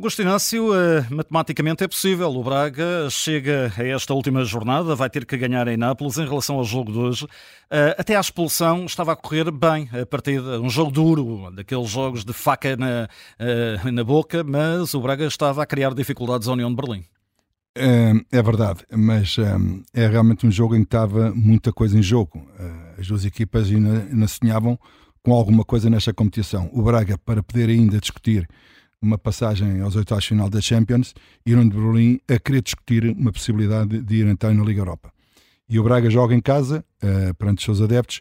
Augusto Inácio, uh, matematicamente é possível. O Braga chega a esta última jornada, vai ter que ganhar em Nápoles em relação ao jogo de hoje. Uh, até à expulsão estava a correr bem a partida, um jogo duro, daqueles jogos de faca na, uh, na boca, mas o Braga estava a criar dificuldades à União de Berlim. É, é verdade, mas é realmente um jogo em que estava muita coisa em jogo. as duas equipas ainda, ainda sonhavam com alguma coisa nesta competição. O Braga, para poder ainda discutir uma passagem aos oitavos final da Champions o de Berlim a querer discutir uma possibilidade de ir entrar na Liga Europa. E o Braga joga em casa, uh, perante os seus adeptos,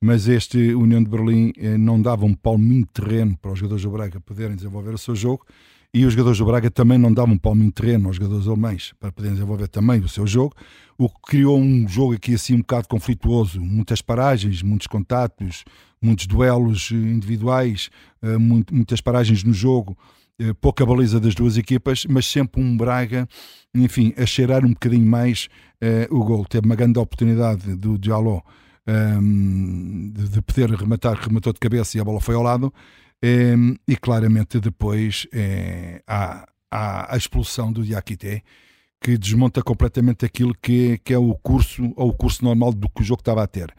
mas este União de Berlim uh, não dava um palminho de terreno para os jogadores do Braga poderem desenvolver o seu jogo e os jogadores do Braga também não davam um palminho de terreno aos jogadores alemães para poderem desenvolver também o seu jogo, o que criou um jogo aqui assim um bocado conflituoso, muitas paragens, muitos contatos, muitos duelos individuais, uh, muitas paragens no jogo, eh, pouca baliza das duas equipas, mas sempre um Braga, enfim, a cheirar um bocadinho mais uh, o gol. Teve uma grande oportunidade do Diallo um, ehm, de, de, poder rematar, rematou de cabeça e a bola foi ao lado. Um, ehm, e claramente depois é, há, há, a expulsão do Diakité que desmonta completamente aquilo que, que é o curso ou o curso normal do que o jogo estava a ter.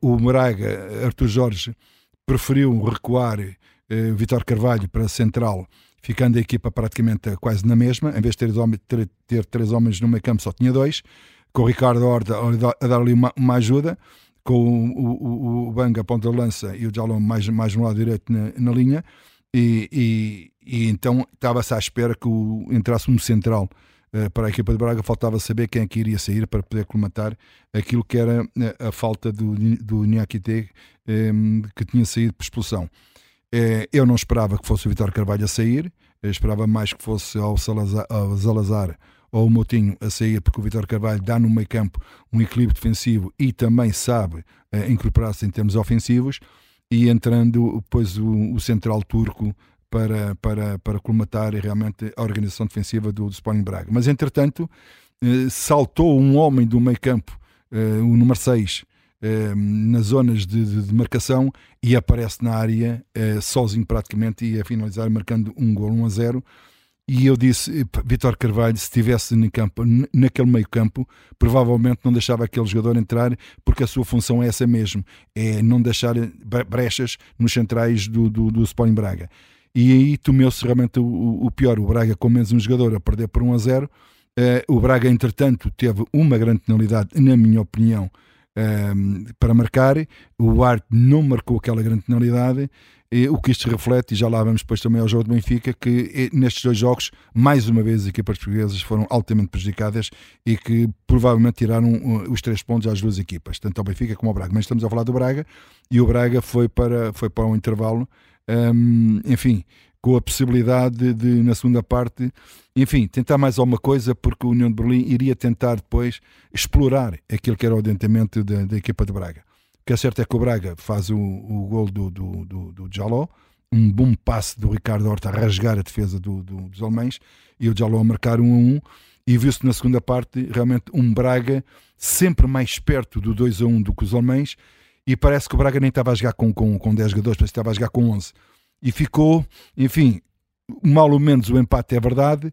O Braga, Arthur Jorge, preferiu recuar uh, Vitor Carvalho para central ficando a equipa praticamente quase na mesma, em vez de ter, ter, ter três homens no meio campo, só tinha dois, com o Ricardo Horta a dar ali uma, uma ajuda, com o, o, o Banga ponta de lança e o Jalon mais, mais no lado direito na, na linha, e, e, e então estava-se à espera que o, entrasse um central uh, para a equipa de Braga, faltava saber quem é que iria sair para poder colmatar aquilo que era a, a falta do, do Niakite um, que tinha saído por expulsão. É, eu não esperava que fosse o Vitor Carvalho a sair, eu esperava mais que fosse ao Salazar, ao Salazar ou o Moutinho a sair, porque o Vitor Carvalho dá no meio campo um equilíbrio defensivo e também sabe uh, incorporar-se em termos ofensivos, e entrando depois o, o, central turco para, para, para colmatar realmente a organização defensiva do, do Sporting Braga. Mas entretanto, uh, saltou um homem do meio campo, o número 6, eh, nas zonas de, de, de, marcação e aparece na área eh, sozinho praticamente e a finalizar marcando um gol 1 a 0 e eu disse, Vitor Carvalho, se estivesse no campo, naquele meio campo, provavelmente não deixava aquele jogador entrar, porque a sua função é essa mesmo, é não deixar brechas nos centrais do, do, do Sporting Braga. E aí tomou-se realmente o, o, pior, o Braga com menos um jogador a perder por 1 a 0. Uh, eh, o Braga, entretanto, teve uma grande penalidade, na minha opinião, um, ehm, para marcar. O Arte não marcou aquela grande penalidade. E, o que isto reflete, e já lá vamos depois também ao jogo do Benfica, que nestes dois jogos, mais uma vez, as equipas portuguesas foram altamente prejudicadas e que provavelmente tiraram os três pontos às duas equipas, tanto ao Benfica como ao Braga. Mas estamos a falar do Braga e o Braga foi para, foi para um intervalo. Um, enfim, com a possibilidade de, de, na segunda parte, enfim, tentar mais alguma coisa, porque o União de Berlim iria tentar depois explorar aquilo que era o adiantamento da, da equipa de Braga. O que é certo é que o Braga faz o, o gol do, do, do, do Jaló, um bom passe do Ricardo Horta a rasgar a defesa do, do, dos alemães e o Jaló a marcar um a um. E viu-se na segunda parte realmente um Braga sempre mais perto do 2 a 1 do que os alemães. E parece que o Braga nem estava a jogar com, com, com 10 jogadores, parece que estava a jogar com 11 e ficou, enfim, mal ou menos o empate é verdade,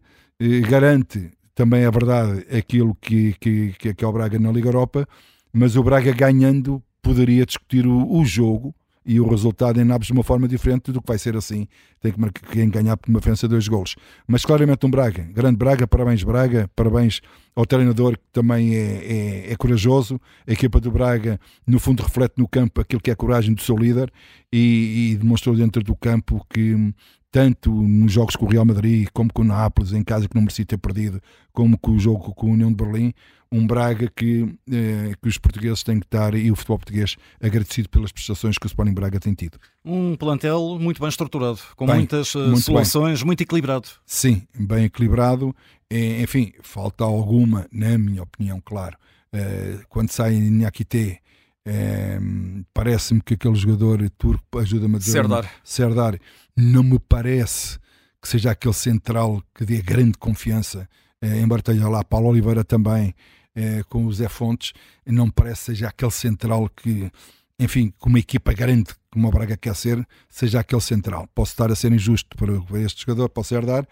garante também é verdade aquilo que, que, que é o Braga na Liga Europa, mas o Braga ganhando poderia discutir o, o jogo e o resultado em Nápoles de uma forma diferente do que vai ser assim. Tem que marcar, quem ganhar por uma diferença de dois golos. Mas claramente um Braga, grande Braga, parabéns Braga, parabéns ao treinador que também é, é, é, corajoso. A equipa do Braga, no fundo, reflete no campo aquilo que é a coragem do seu líder e, e demonstrou dentro do campo que tanto nos jogos com o Real Madrid, como com o Nápoles, em casa que não merecia ter perdido, como com o jogo com a União de Berlim, um Braga que, eh, que os portugueses têm que estar e o futebol português agradecido pelas prestações que o Sporting Braga tem tido. Um plantel muito bem estruturado, com bem, muitas uh, muito soluções, bem. muito equilibrado. Sim, bem equilibrado. Enfim, falta alguma, na minha opinião, claro. Uh, quando sai Inhakite, uh, parece-me que aquele jogador turco ajuda-me a dizer. Serdar. Serdar, não me parece que seja aquele central que dê grande confiança. Uh, embora esteja lá Paulo Oliveira também eh, com o Zé Fontes, não me parece seja aquele central que, enfim, com uma equipa grande como o Braga quer ser, seja aquele central. Posso estar a ser injusto para, este jogador, posso herdar,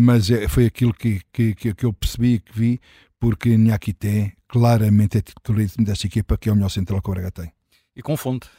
mas foi aquilo que, que, que eu percebi e que vi, porque Nhaquité claramente é titularíssimo desta equipa, que é o melhor central que o Braga tem. E com fonte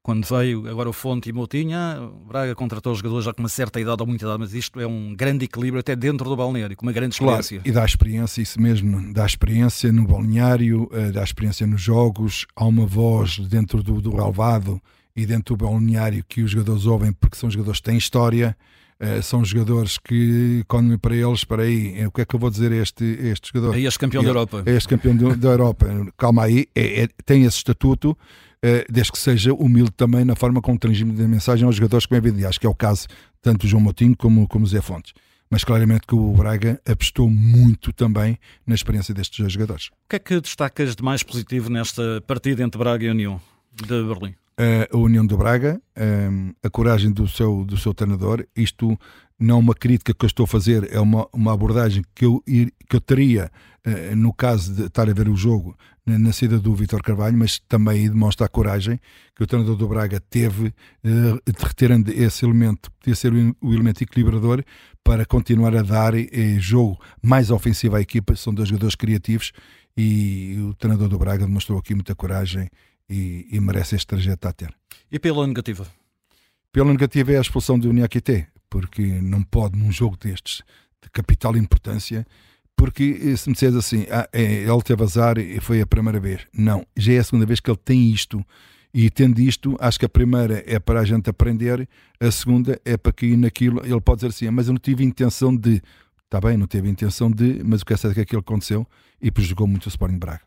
quando veio agora o Fonte e Moutinha, o Braga contratou os jogadores já com uma certa idade ou muita idade, mas isto é um grande equilíbrio até dentro do balneário, com uma grande experiência. Claro, e dá experiência, isso mesmo, dá experiência no balneário, eh, dá experiência nos jogos, há uma voz dentro do, do relvado e dentro do balneário que os jogadores ouvem porque são jogadores que têm história, eh, são jogadores que, quando para eles, espera aí, eh, o que é que eu vou dizer a este, este jogador? É este campeão da Europa. É este campeão da Europa. Calma aí, é, é, tem esse estatuto, eh, desde que seja humilde também na forma como transmite a mensagem aos jogadores que vêm Acho que é o caso tanto do João Moutinho como, como Zé Fontes. Mas claramente que o Braga apostou muito também na experiência destes dois jogadores. O que é que destacas de mais positivo nesta partida entre Braga e União de Berlim? A União do Braga, a coragem do seu, do seu treinador. Isto não é uma crítica que eu estou a fazer, é uma, uma abordagem que eu, que eu teria eh, no caso de estar a ver o jogo na saída do Vitor Carvalho, mas também demonstra a coragem que o treinador do Braga teve eh, de reterando esse elemento, podia ser o elemento equilibrador para continuar a dar eh, jogo mais ofensivo à equipa. São dois jogadores criativos e o treinador do Braga demonstrou aqui muita coragem e, e merece este trajeto a ter. E pela negativa? Pela negativa é a expulsão do Uniaquité, porque não pode num jogo destes de capital importância porque eh, se me disseres assim, ah, é, ele teve azar e foi a primeira vez. Não, já é a segunda vez que ele tem isto. E tendo isto, acho que a primeira é para a gente aprender, a segunda é para cair naquilo. Ele pode dizer assim, ah, mas eu não tive intenção de. Está bem, não teve intenção de, mas o que é certo é que aquilo aconteceu e prejudicou muito o Sporting Braga.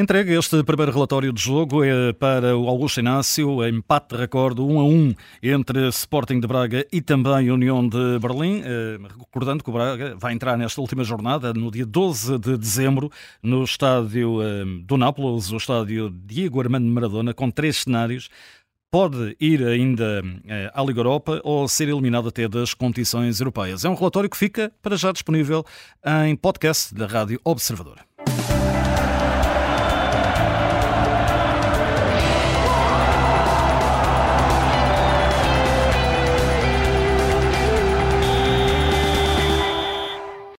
Entrega este primeiro relatório de jogo é para o Augusto Inácio, empate de recorde 1 a 1 entre Sporting de Braga e também União de Berlim. Eh, recordando que o Braga vai entrar nesta última jornada, no dia 12 de dezembro, no estádio eh, do Nápoles, o estádio Diego Armando Maradona, com três cenários pode ir ainda à Liga Europa ou ser eliminado até das competições europeias. É um relatório que fica para já disponível em podcast da Rádio Observador.